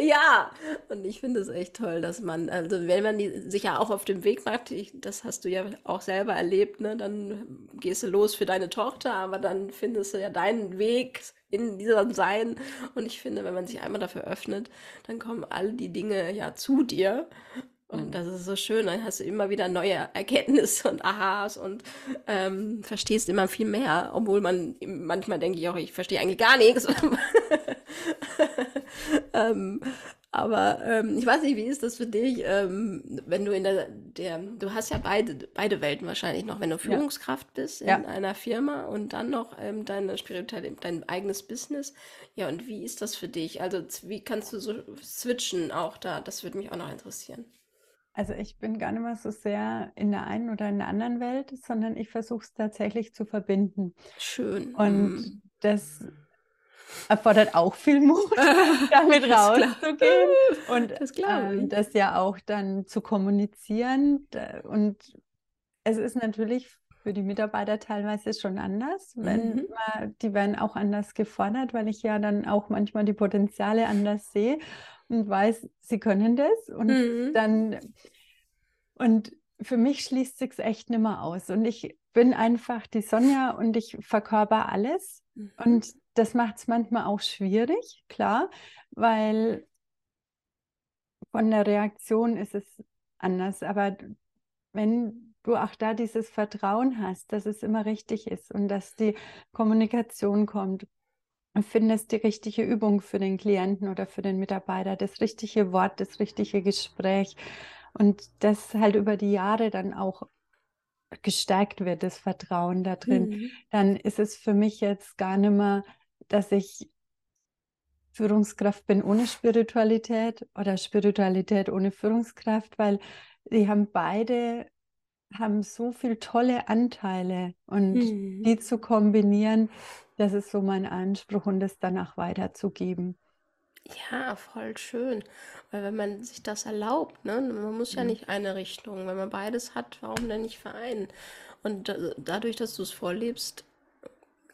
Ja, und ich finde es echt toll, dass man, also wenn man die, sich ja auch auf dem Weg macht, ich, das hast du ja auch selber erlebt, ne, dann gehst du los für deine Tochter, aber dann findest du ja deinen Weg in diesem Sein. Und ich finde, wenn man sich einmal dafür öffnet, dann kommen all die Dinge ja zu dir. Und das ist so schön. Dann hast du immer wieder neue Erkenntnisse und Aha's und ähm, verstehst immer viel mehr, obwohl man manchmal denke ich auch, ich verstehe eigentlich gar nichts. (laughs) ähm, aber ähm, ich weiß nicht, wie ist das für dich, ähm, wenn du in der, der, du hast ja beide, beide Welten wahrscheinlich noch, wenn du Führungskraft bist in Ja. einer Firma und dann noch ähm, deine spirituelle, dein eigenes Business. Ja, und wie ist das für dich? Also wie kannst du so switchen auch da? Das würde mich auch noch interessieren. Also ich bin gar nicht mehr so sehr in der einen oder in der anderen Welt, sondern ich versuche es tatsächlich zu verbinden. Schön. Und Mm. das erfordert auch viel Mut, (laughs) (laughs) damit rauszugehen und Das ähm, das ja auch dann zu kommunizieren. Und es ist natürlich für die Mitarbeiter teilweise schon anders, wenn Mhm. man, die werden auch anders gefordert, weil ich ja dann auch manchmal die Potenziale anders sehe und weiß, sie können das und Mhm. dann und für mich schließt sich's echt nimmer aus und ich bin einfach die Sonja und ich verkörper alles Mhm. und das macht es manchmal auch schwierig, klar, weil von der Reaktion ist es anders. Aber wenn du auch da dieses Vertrauen hast, dass es immer richtig ist und dass die Kommunikation kommt, findest die richtige Übung für den Klienten oder für den Mitarbeiter, das richtige Wort, das richtige Gespräch und das halt über die Jahre dann auch gestärkt wird, das Vertrauen da drin Mhm. dann ist es für mich jetzt gar nicht mehr, dass ich Führungskraft bin ohne Spiritualität oder Spiritualität ohne Führungskraft, weil die haben beide haben so viele tolle Anteile und Mhm. die zu kombinieren, das ist so mein Anspruch und das danach weiterzugeben. Ja, voll schön. Weil wenn man sich das erlaubt, ne, man muss ja Mhm. nicht eine Richtung. Wenn man beides hat, warum denn nicht vereinen? Und da- dadurch, dass du es vorlebst,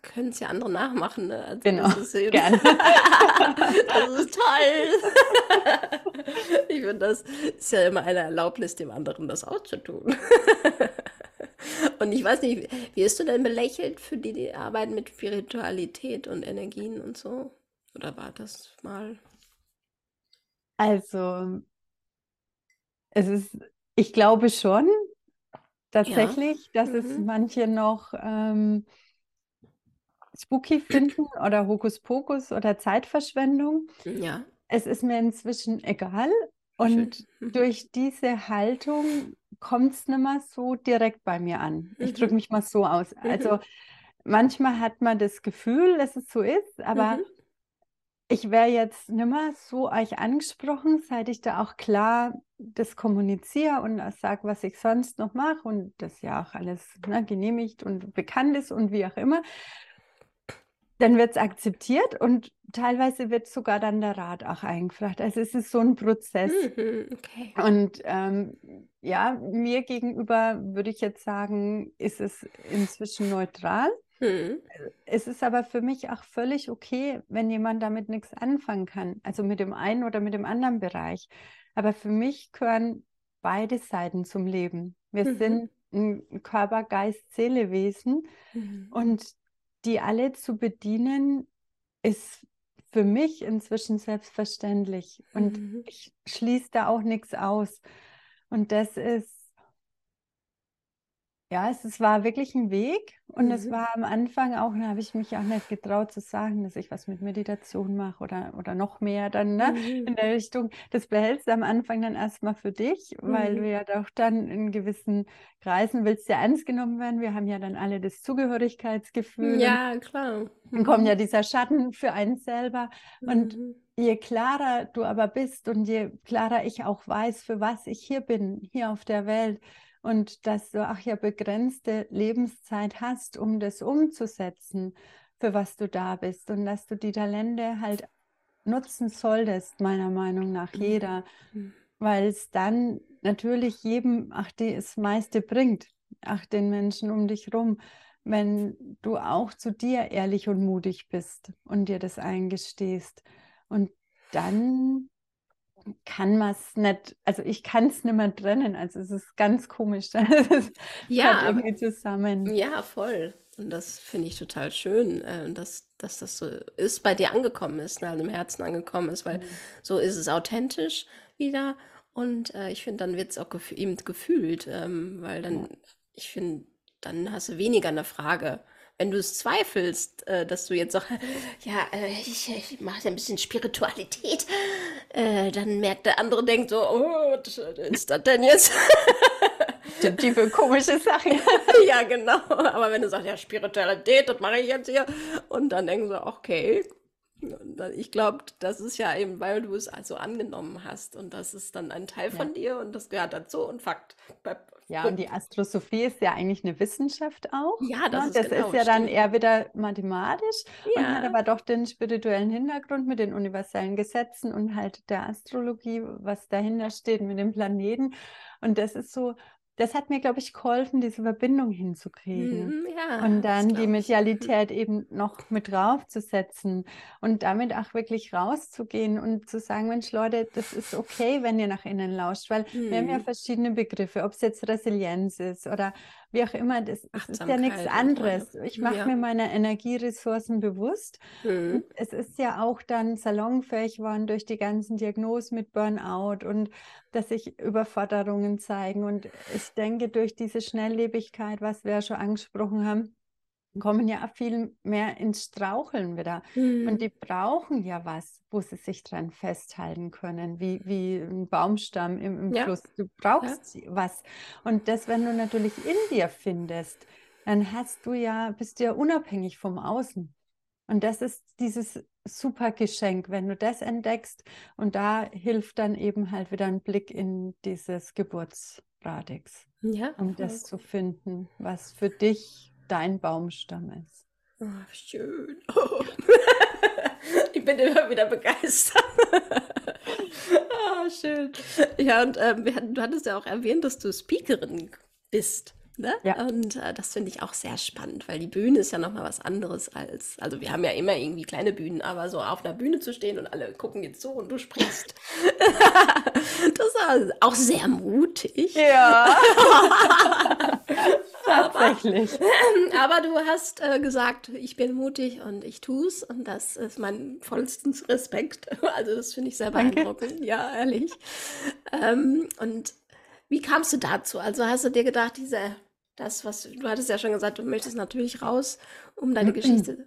können es ja andere nachmachen. Ne? Also Genau, das ist gerne. (laughs) das ist toll. (laughs) Ich finde, das ist ja immer eine Erlaubnis, dem anderen das auch zu tun. (laughs) Und ich weiß nicht, wie wirst du denn belächelt für die, die arbeiten mit Spiritualität und Energien und so? Oder war das mal? Also, es ist, ich glaube schon tatsächlich, dass es Mhm. manche noch ähm, spooky finden oder Hokuspokus oder Zeitverschwendung. Ja, Es ist mir inzwischen egal schön. und durch diese Haltung kommt es nicht mehr so direkt bei mir an. Ich drücke Mhm. mich mal so aus. (laughs) Also manchmal hat man das Gefühl, dass es so ist, aber Mhm. ich wäre jetzt nicht mehr so euch angesprochen, seit ich da auch klar das kommuniziere und sage, was ich sonst noch mache und das ja auch alles ne, genehmigt und bekannt ist und wie auch immer. Dann wird es akzeptiert und teilweise wird sogar dann der Rat auch eingefragt. Also es ist so ein Prozess. Mhm, okay. Und ähm, ja, mir gegenüber würde ich jetzt sagen, ist es inzwischen neutral. Mhm. Es ist aber für mich auch völlig okay, wenn jemand damit nichts anfangen kann, also mit dem einen oder mit dem anderen Bereich. Aber für mich gehören beide Seiten zum Leben. Wir Mhm. sind ein Körper, Geist, Seele, Wesen Mhm. und die alle zu bedienen, ist für mich inzwischen selbstverständlich. Und Mhm. ich schließe da auch nichts aus. Und das ist, ja, es, es war wirklich ein Weg. Und es Mhm. war am Anfang auch, da habe ich mich auch nicht getraut zu sagen, dass ich was mit Meditation mache oder, oder noch mehr dann, ne, in Mhm. der Richtung. Das behältst du am Anfang dann erstmal für dich, weil du Mhm. ja doch dann in gewissen Kreisen willst ja ernst genommen werden. Wir haben ja dann alle das Zugehörigkeitsgefühl Ja, klar. dann kommt Mhm. ja dieser Schatten für einen selber. Und Mhm. je klarer du aber bist und je klarer ich auch weiß, für was ich hier bin, hier auf der Welt und dass du auch ja begrenzte Lebenszeit hast, um das umzusetzen, für was du da bist und dass du die Talente halt nutzen solltest, meiner Meinung nach Mhm. jeder, Mhm. weil es dann natürlich jedem auch das meiste bringt, auch den Menschen um dich rum, wenn du auch zu dir ehrlich und mutig bist und dir das eingestehst. Und dann kann man es nicht, also ich kann es nicht mehr trennen. Also es ist ganz komisch. (laughs) Es Ja, irgendwie zusammen. ja, voll. Und das finde ich total schön, äh, dass, dass das so ist, bei dir angekommen ist, ne, also im Herzen angekommen ist, weil Mhm. so ist es authentisch wieder Und äh, ich finde, dann wird es auch gef eben gefühlt, ähm, weil dann, ich finde, dann hast du weniger eine Frage. Wenn du es zweifelst, äh, dass du jetzt sagst, (laughs) ja, äh, ich, ich mache ein bisschen Spiritualität, äh, dann merkt der andere, denkt so, oh, was ist das denn jetzt? (laughs) Die für komische Sachen. (laughs) Ja, genau. Aber wenn du sagst, ja, Spiritualität, das mache ich jetzt hier. Und dann denken sie, okay. Ich glaube, das ist ja eben, weil du es also angenommen hast. Und das ist dann ein Teil Ja. von dir und das gehört dazu und Fakt. Ja, und die Astrosophie ist ja eigentlich eine Wissenschaft auch. Ja, das ne? ist das genau, ist ja dann stimmt. eher wieder mathematisch und hat Ja. aber doch den spirituellen Hintergrund mit den universellen Gesetzen und halt der Astrologie, was dahinter steht mit den Planeten. Und das ist so, das hat mir, glaube ich, geholfen, diese Verbindung hinzukriegen. Mhm, ja, Und dann die glaub ich. (laughs) Medialität eben noch mit draufzusetzen und damit auch wirklich rauszugehen und zu sagen, Mensch, Leute, das ist okay, wenn ihr nach innen lauscht, weil wir haben ja Mhm. verschiedene Begriffe, ob es jetzt Resilienz ist oder wie auch immer, das, es ist ja nichts anderes. Ich mache ja. mir meine Energieressourcen bewusst Mhm. es ist ja auch dann salonfähig worden durch die ganzen Diagnosen mit Burnout und dass sich Überforderungen zeigen. Und ich denke, durch diese Schnelllebigkeit, was wir ja schon angesprochen haben, kommen ja viel mehr ins Straucheln wieder. Mhm. Und die brauchen ja was, wo sie sich dran festhalten können, wie, wie ein Baumstamm im, im Ja. Fluss. Du brauchst was. Und das, wenn du natürlich in dir findest, dann hast du ja, bist du ja unabhängig vom Außen. Und das ist dieses super Geschenk, wenn du das entdeckst. Und da hilft dann eben halt wieder ein Blick in dieses Geburtsradix, Ja, um das zu finden, was für dich dein Baumstamm ist. Oh, schön. (laughs) Ich bin immer wieder begeistert. (laughs) Ah, schön. Ja, und ähm, hatten, du hattest ja auch erwähnt, dass du Speakerin bist. Ne? Ja. Und äh, das finde ich auch sehr spannend, weil die Bühne ist ja nochmal was anderes als, also wir haben ja immer irgendwie kleine Bühnen, aber so auf einer Bühne zu stehen und alle gucken jetzt so und du sprichst. (laughs) das ist auch sehr mutig. Ja, tatsächlich. (laughs) Aber du hast äh, gesagt, ich bin mutig und ich tu's und das ist mein vollsten Respekt. (laughs) Also das finde ich sehr Danke. beeindruckend, ja, ehrlich. Ähm, und wie kamst du dazu? Also hast du dir gedacht, diese, das, was du hattest ja schon gesagt, du möchtest natürlich raus, um deine Geschichte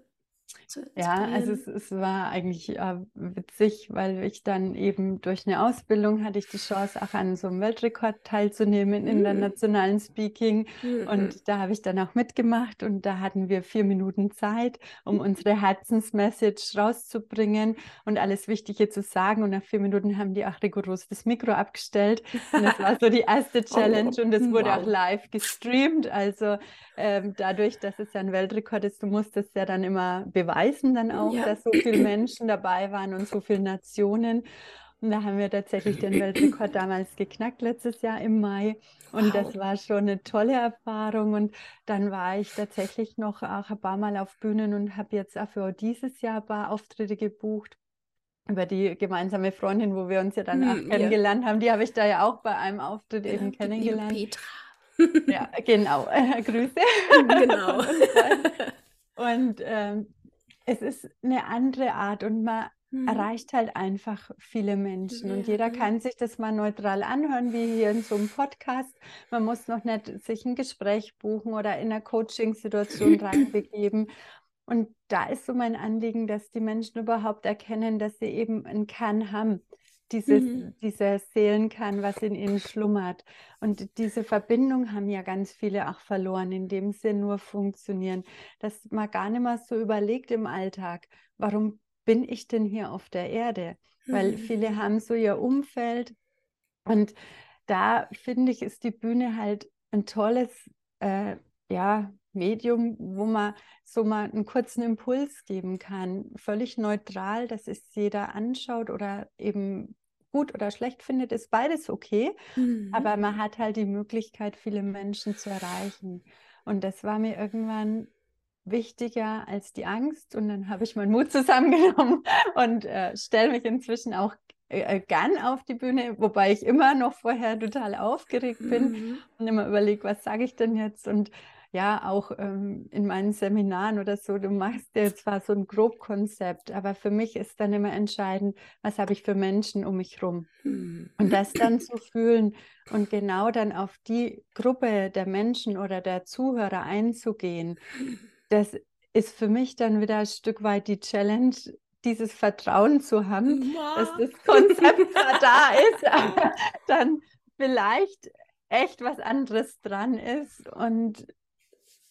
Ja, also es, es war eigentlich äh, witzig, weil ich dann eben durch eine Ausbildung hatte ich die Chance, auch an so einem Weltrekord teilzunehmen in der Mhm. internationalen Speaking. Mhm. Und da habe ich dann auch mitgemacht und da hatten wir vier Minuten Zeit, um unsere Herzensmessage rauszubringen und alles Wichtige zu sagen. Und nach vier Minuten haben die auch rigoros das Mikro abgestellt. Und das war so die erste (laughs) Challenge und es wurde auch wow. live gestreamt. Also ähm, dadurch, dass es ja ein Weltrekord ist, du musst es ja dann immer beweisen dann auch, Ja. dass so viele Menschen dabei waren und so viele Nationen. Und da haben wir tatsächlich den Weltrekord damals geknackt, letztes Jahr im Mai. Und Wow. das war schon eine tolle Erfahrung. Und dann war ich tatsächlich noch auch ein paar Mal auf Bühnen und habe jetzt auch für dieses Jahr ein paar Auftritte gebucht. Über die gemeinsame Freundin, wo wir uns ja dann auch Hm, ja. kennengelernt haben, die habe ich da ja auch bei einem Auftritt Genau, eben kennengelernt. Petra. Ja, genau. (laughs) Grüße. Genau. (laughs) Und ähm, es ist eine andere Art und man Mhm. erreicht halt einfach viele Menschen und jeder Ja. kann sich das mal neutral anhören, wie hier in so einem Podcast. Man muss noch nicht sich ein Gespräch buchen oder in einer Coaching-Situation reinbegeben. Und da ist so mein Anliegen, dass die Menschen überhaupt erkennen, dass sie eben ein Kann haben. Dieses, Mhm. dieser Seelenkern, was in ihnen schlummert. Und diese Verbindung haben ja ganz viele auch verloren, indem sie nur funktionieren. Dass man gar nicht mehr so überlegt im Alltag, warum bin ich denn hier auf der Erde? Weil Mhm. viele haben so ihr Umfeld. Und da finde ich, ist die Bühne halt ein tolles äh, ja, Medium, wo man so mal einen kurzen Impuls geben kann. Völlig neutral, dass es jeder anschaut oder eben gut oder schlecht findet, ist beides okay. Mhm. Aber man hat halt die Möglichkeit, viele Menschen zu erreichen. Und das war mir irgendwann wichtiger als die Angst. Und dann habe ich meinen Mut zusammengenommen (laughs) und äh, stelle mich inzwischen auch äh, gern auf die Bühne, wobei ich immer noch vorher total aufgeregt bin Mhm. und immer überlege, was sage ich denn jetzt? Und ja, auch ähm, in meinen Seminaren oder so, du machst dir zwar so ein Grobkonzept, aber für mich ist dann immer entscheidend, was habe ich für Menschen um mich herum. Hm. Und das dann zu fühlen und genau dann auf die Gruppe der Menschen oder der Zuhörer einzugehen, das ist für mich dann wieder ein Stück weit die Challenge, dieses Vertrauen zu haben, ja. dass das Konzept zwar da ist, (laughs) aber dann vielleicht echt was anderes dran ist. Und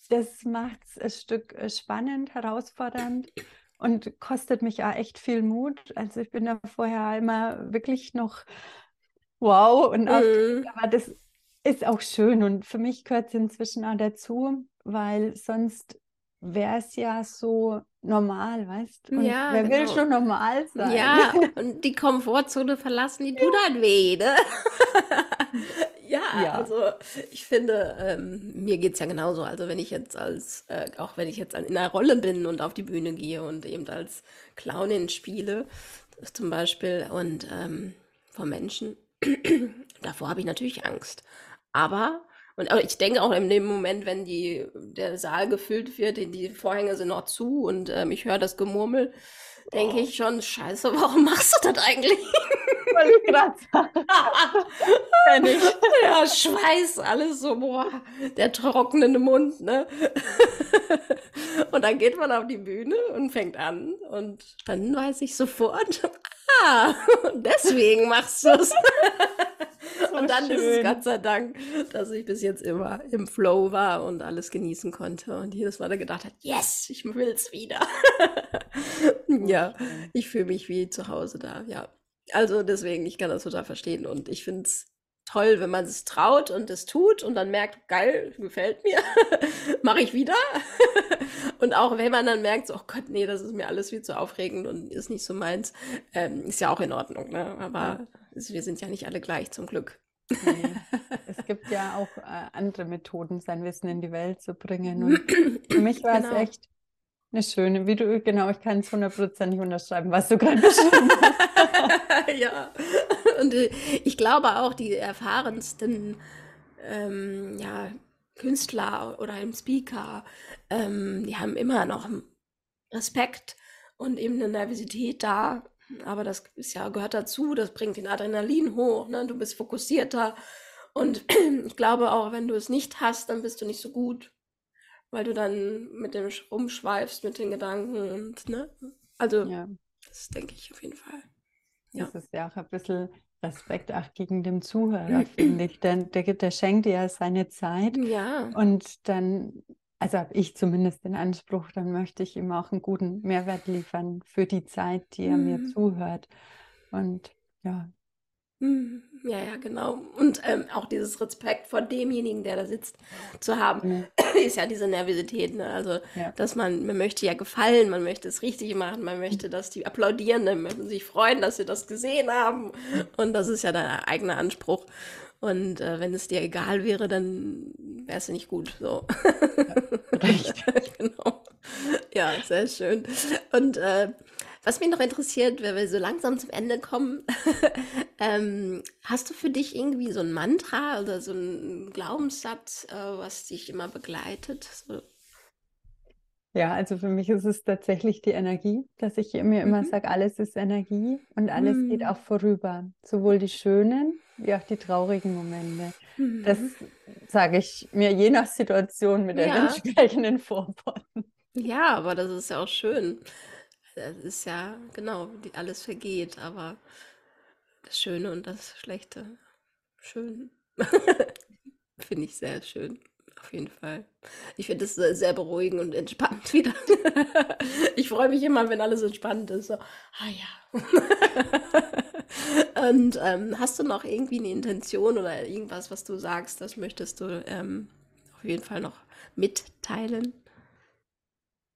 das macht es ein Stück äh, spannend, herausfordernd und kostet mich auch echt viel Mut. Also ich bin da vorher immer wirklich noch wow und mhm. aber das ist auch schön und für mich gehört es inzwischen auch dazu, weil sonst wäre es ja so normal, weißt du? Ja, wer genau. will schon normal sein? Ja, (laughs) und die Komfortzone verlassen, die tut halt weh, ne? (laughs) ja, also ich finde, ähm, mir geht es ja genauso. Also wenn ich jetzt als, äh, auch wenn ich jetzt in einer Rolle bin und auf die Bühne gehe und eben als Clownin spiele, zum Beispiel, und ähm, vor Menschen, (clears throat) davor habe ich natürlich Angst. Aber und ich denke auch in dem Moment, wenn die, der Saal gefüllt wird, die Vorhänge sind noch zu und ähm, ich höre das Gemurmel, denke ich schon, scheiße, warum machst du das eigentlich? (laughs) Weil ich gerade (laughs) ich. Ja, Schweiß, alles so, boah, der trocknende Mund, ne? (laughs) und dann geht man auf die Bühne und fängt an und dann weiß ich sofort, ah, deswegen machst du es. (laughs) So und dann schön. ist es Gott sei Dank, dass ich bis jetzt immer im Flow war und alles genießen konnte und jedes Mal gedacht hat, yes, ich will es wieder. (laughs) ja, ich fühle mich wie zu Hause da, ja. Also deswegen, ich kann das total verstehen und ich finde es toll, wenn man es traut und es tut und dann merkt, geil, gefällt mir, (laughs) mache ich wieder. und auch wenn man dann merkt, so, oh Gott, nee, das ist mir alles viel zu aufregend und ist nicht so meins, ähm, ist ja auch in Ordnung. Ne? Aber wir sind ja nicht alle gleich, zum Glück. Nee. (laughs) Es gibt ja auch äh, andere Methoden, sein Wissen in die Welt zu bringen. Und (clears throat) für mich war genau. es echt eine schöne, wie du, genau, ich kann es hundertprozentig unterschreiben, was du gerade beschrieben hast. (laughs) ja, und äh, ich glaube auch, die erfahrensten ähm, ja, Künstler oder im Speaker, ähm, die haben immer noch Respekt und eben eine Nervosität da. Aber das ist ja, gehört dazu, das bringt den Adrenalin hoch, ne? du bist fokussierter. Und (clears throat) ich glaube auch, wenn du es nicht hast, dann bist du nicht so gut, weil du dann mit dem rumschweifst, mit den Gedanken und, ne? Also, ja. das denke ich auf jeden Fall. Ja. Das ist ja auch ein bisschen Respekt auch gegen den Zuhörer, (clears throat) finde ich. Denn der, der schenkt dir ja seine Zeit. Ja. Und dann, also habe ich zumindest den Anspruch, dann möchte ich ihm auch einen guten Mehrwert liefern für die Zeit, die er mhm. mir zuhört. Und ja, Mhm. Ja, ja, genau. Und ähm, auch dieses Respekt vor demjenigen, der da sitzt, zu haben, mhm. (clears throat) ist ja diese Nervosität. Ne? Also, ja. dass man, man möchte ja gefallen, man möchte es richtig machen, man möchte, dass die applaudieren, dann möchten sich freuen, dass sie das gesehen haben. Und das ist ja dein eigener Anspruch. Und äh, wenn es dir egal wäre, dann wäre es nicht gut. So. Ja, richtig. (laughs) genau. Ja, sehr schön. Und äh, was mich noch interessiert, wenn wir so langsam zum Ende kommen, (laughs) ähm, hast du für dich irgendwie so ein Mantra oder so einen Glaubenssatz, äh, was dich immer begleitet? So. Ja, also für mich ist es tatsächlich die Energie, dass ich mir immer mhm. sage, alles ist Energie und alles mhm. geht auch vorüber. Sowohl die schönen wie auch die traurigen Momente. Mhm. Das sage ich mir je nach Situation mit ja. den entsprechenden Vorworten. Ja, aber das ist ja auch schön. Das ist ja, genau, die, alles vergeht, aber das Schöne und das Schlechte, schön. (laughs) Finde ich sehr schön. Auf jeden Fall. Ich finde es sehr beruhigend und entspannt wieder. (laughs) ich freue mich immer, wenn alles entspannt ist. So, ah ja. (laughs) und ähm, hast du noch irgendwie eine Intention oder irgendwas, was du sagst, das möchtest du ähm, auf jeden Fall noch mitteilen?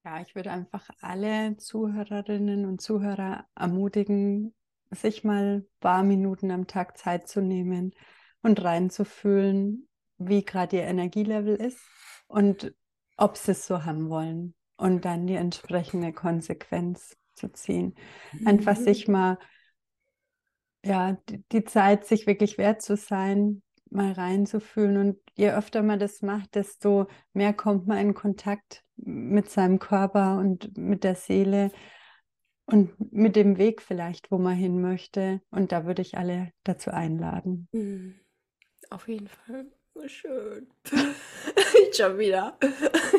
Ja, ich würde einfach alle Zuhörerinnen und Zuhörer ermutigen, sich mal ein paar Minuten am Tag Zeit zu nehmen und reinzufühlen, wie gerade ihr Energielevel ist und ob sie es so haben wollen und dann die entsprechende Konsequenz zu ziehen. Einfach mhm. sich mal, ja, die, die Zeit, sich wirklich wert zu sein, mal reinzufühlen. Und je öfter man das macht, desto mehr kommt man in Kontakt mit seinem Körper und mit der Seele und mit dem Weg vielleicht, wo man hin möchte. Und da würde ich alle dazu einladen. Mhm. Auf jeden Fall. Schön. (laughs) ich schon wieder. (laughs)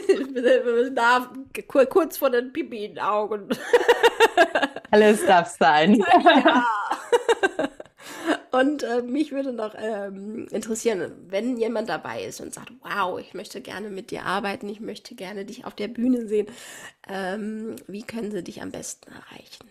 Ich bin da, kurz vor den Pipi in den Augen. Alles darf sein. (laughs) Ja. Und äh, mich würde noch ähm, interessieren, wenn jemand dabei ist und sagt, wow, ich möchte gerne mit dir arbeiten, ich möchte gerne dich auf der Bühne sehen, ähm, wie können sie dich am besten erreichen?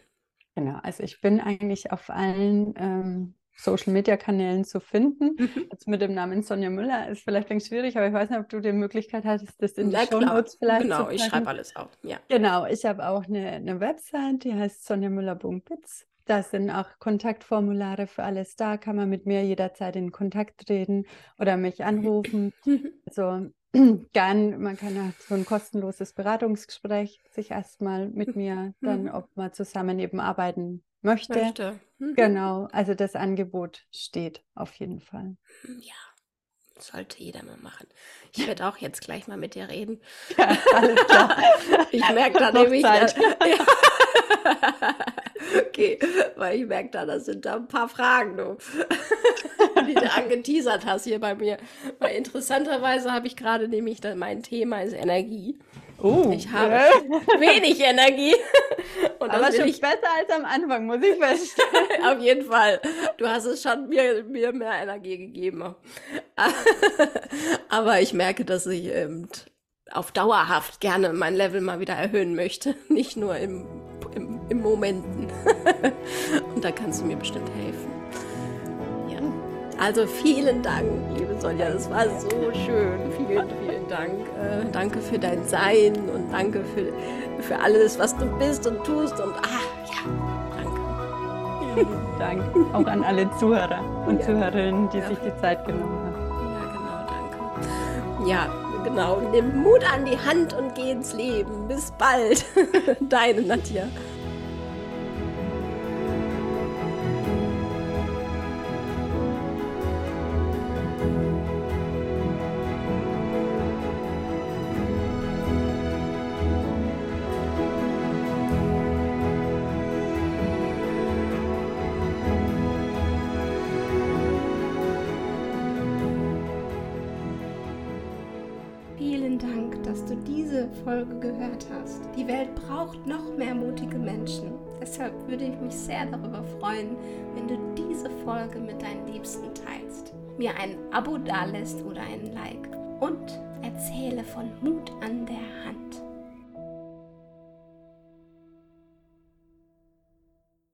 Genau, also ich bin eigentlich auf allen ähm, Social Media Kanälen zu finden. Mhm. Jetzt mit dem Namen Sonja Müller ist vielleicht ein schwierig, aber ich weiß nicht, ob du die Möglichkeit hattest, das in die Show Notes vielleicht genau, Genau, ich schreibe alles auf. Ja. Genau, ich habe auch eine, eine Website, die heißt sonjamüller.biz. Da sind auch Kontaktformulare für alles da, kann man mit mir jederzeit in Kontakt treten oder mich anrufen. (laughs) also (clears throat) gern, man kann auch so ein kostenloses Beratungsgespräch sich erstmal mit mir dann, mhm. ob man zusammen eben arbeiten möchte. möchte. Mhm. Genau, also das Angebot steht auf jeden Fall. Ja, sollte jeder mal machen. Ich werde auch jetzt gleich mal mit dir reden. (laughs) Ja, alles klar. (laughs) ich merke da nämlich. Zeit. Ja. (laughs) okay, weil ich merke da, das sind da ein paar Fragen, du, (laughs) die du angeteasert hast hier bei mir. Weil interessanterweise habe ich gerade nämlich, mein Thema ist Energie. Oh, ich habe äh? (laughs) wenig Energie. Und Aber schon ich... besser als am Anfang, muss ich feststellen. Auf jeden Fall. Du hast es schon mir, mir mehr Energie gegeben. Aber ich merke, dass ich ähm, auf dauerhaft gerne mein Level mal wieder erhöhen möchte. (laughs) Nicht nur im, im, im Momenten. (laughs) Und da kannst du mir bestimmt helfen. Ja. Also vielen Dank, liebe Sonja. Das war so schön. Vielen, vielen Dank. Äh, danke für dein Sein und danke für, für alles, was du bist und tust. Und ah, ja, danke. Vielen (laughs) Dank auch an alle Zuhörer und ja. Zuhörerinnen, die ja. sich die Zeit genommen haben. Ja, genau, danke. Ja, Genau, nimm Mut an die Hand und geh ins Leben. Bis bald. (laughs) Deine Nadja. Folge gehört hast. Die Welt braucht noch mehr mutige Menschen. Deshalb würde ich mich sehr darüber freuen, wenn du diese Folge mit deinen Liebsten teilst, mir ein Abo dalässt oder ein Like und erzähle von Mut an der Hand.